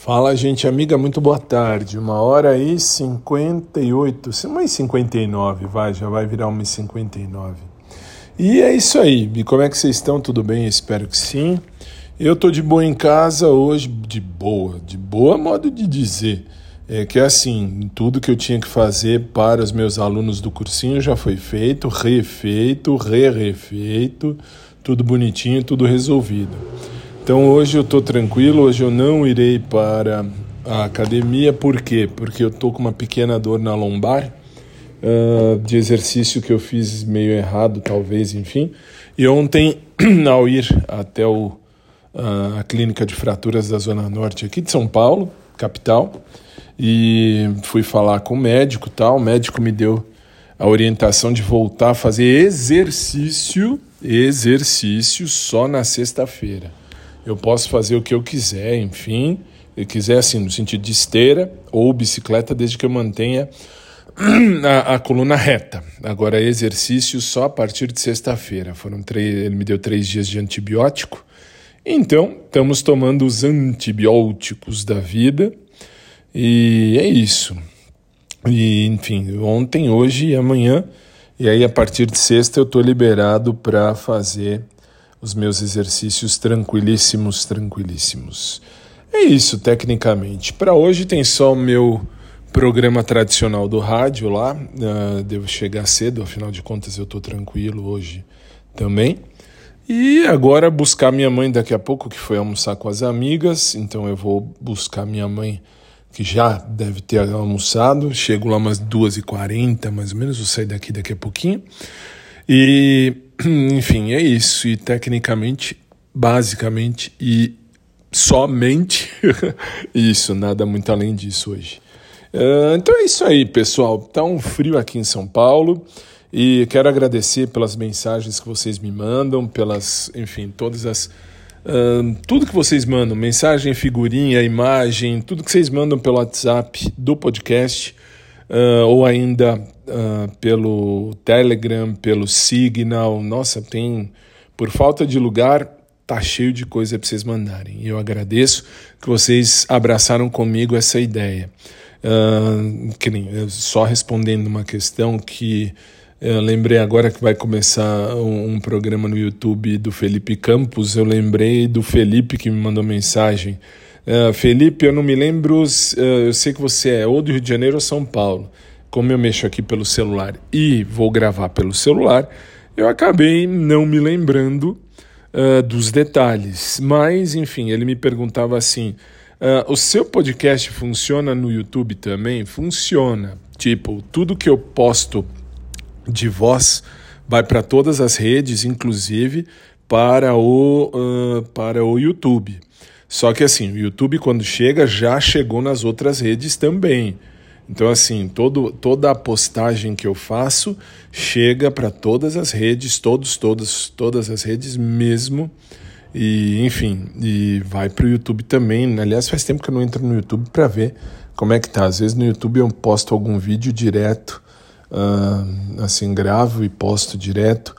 Fala, gente amiga, muito boa tarde. Uma hora e 58, uma e 59, vai, já vai virar uma e 59. E é isso aí. Como é que vocês estão? Tudo bem? Espero que sim. Eu tô de boa em casa hoje, de boa, de boa modo de dizer. É que assim, tudo que eu tinha que fazer para os meus alunos do cursinho já foi feito, refeito, re-refeito, tudo bonitinho, tudo resolvido. Então hoje eu estou tranquilo, hoje eu não irei para a academia, por quê? Porque eu estou com uma pequena dor na lombar, uh, de exercício que eu fiz meio errado, talvez, enfim. E ontem, ao ir até o, uh, a clínica de fraturas da Zona Norte aqui de São Paulo, capital, e fui falar com o médico tal, o médico me deu a orientação de voltar a fazer exercício, exercício só na sexta-feira eu posso fazer o que eu quiser, enfim, eu quiser assim, no sentido de esteira ou bicicleta, desde que eu mantenha a, a coluna reta. Agora, exercício só a partir de sexta-feira. Foram três, ele me deu três dias de antibiótico. Então, estamos tomando os antibióticos da vida e é isso. E, enfim, ontem, hoje e amanhã. E aí, a partir de sexta, eu estou liberado para fazer os meus exercícios tranquilíssimos, tranquilíssimos. É isso, tecnicamente. Para hoje tem só o meu programa tradicional do rádio lá. Uh, devo chegar cedo, afinal de contas eu estou tranquilo hoje também. E agora buscar minha mãe daqui a pouco, que foi almoçar com as amigas. Então eu vou buscar minha mãe, que já deve ter almoçado. Chego lá umas 2h40, mais ou menos. Vou sair daqui daqui a pouquinho. E enfim, é isso. E tecnicamente, basicamente e somente isso, nada muito além disso hoje. Uh, então é isso aí, pessoal. Tá um frio aqui em São Paulo e quero agradecer pelas mensagens que vocês me mandam, pelas, enfim, todas as. Uh, tudo que vocês mandam, mensagem, figurinha, imagem, tudo que vocês mandam pelo WhatsApp do podcast uh, ou ainda uh, pelo Telegram, pelo Signal. Nossa, tem. Por falta de lugar, tá cheio de coisa para vocês mandarem. E eu agradeço que vocês abraçaram comigo essa ideia. Uh, que nem, só respondendo uma questão que eu lembrei agora que vai começar um, um, programa no YouTube do Felipe Campos. Eu lembrei do Felipe que me mandou mensagem Uh, Felipe, eu não me lembro, uh, eu sei que você é ou do Rio de Janeiro ou São Paulo. Como eu mexo aqui pelo celular e vou gravar pelo celular, eu acabei não me lembrando uh, dos detalhes. Mas, enfim, ele me perguntava assim: o seu podcast funciona no YouTube também? Funciona. Tipo, tudo que eu posto de voz vai para todas as redes, inclusive para o, para o YouTube. Só que assim, o YouTube quando chega já chegou nas outras redes também. Então assim, todo, toda a postagem que eu faço chega para todas as redes, todos, todas, todas as redes mesmo. E enfim, e vai para o YouTube também. Aliás, faz tempo que eu não entro no YouTube para ver como é que tá. Às vezes no YouTube eu posto algum vídeo direto, uh, assim, gravo e posto direto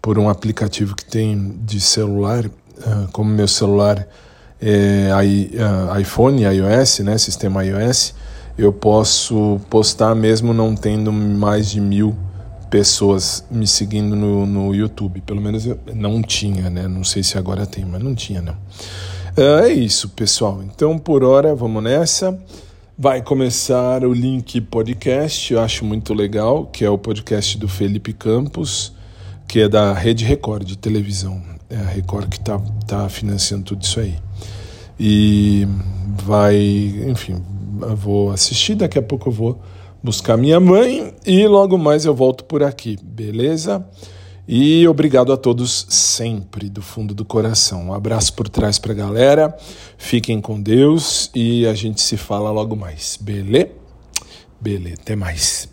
por um aplicativo que tem de celular. Uh, como meu celular é, iPhone, iOS, né, sistema iOS, eu posso postar mesmo não tendo mais de mil pessoas me seguindo no, no YouTube. Pelo menos eu não tinha, né? Não sei se agora tem, mas não tinha, não. É, é isso, pessoal. Então, por hora, vamos nessa. Vai começar o Link Podcast, eu acho muito legal, que é o podcast do Felipe Campos, que é da Rede Record de televisão. É a Record que está tá financiando tudo isso aí. E vai, enfim, vou assistir, daqui a pouco eu vou buscar minha mãe e logo mais eu volto por aqui, beleza? E obrigado a todos sempre do fundo do coração. Um abraço por trás pra galera. Fiquem com Deus e a gente se fala logo mais. Beleza? Beleza, até mais.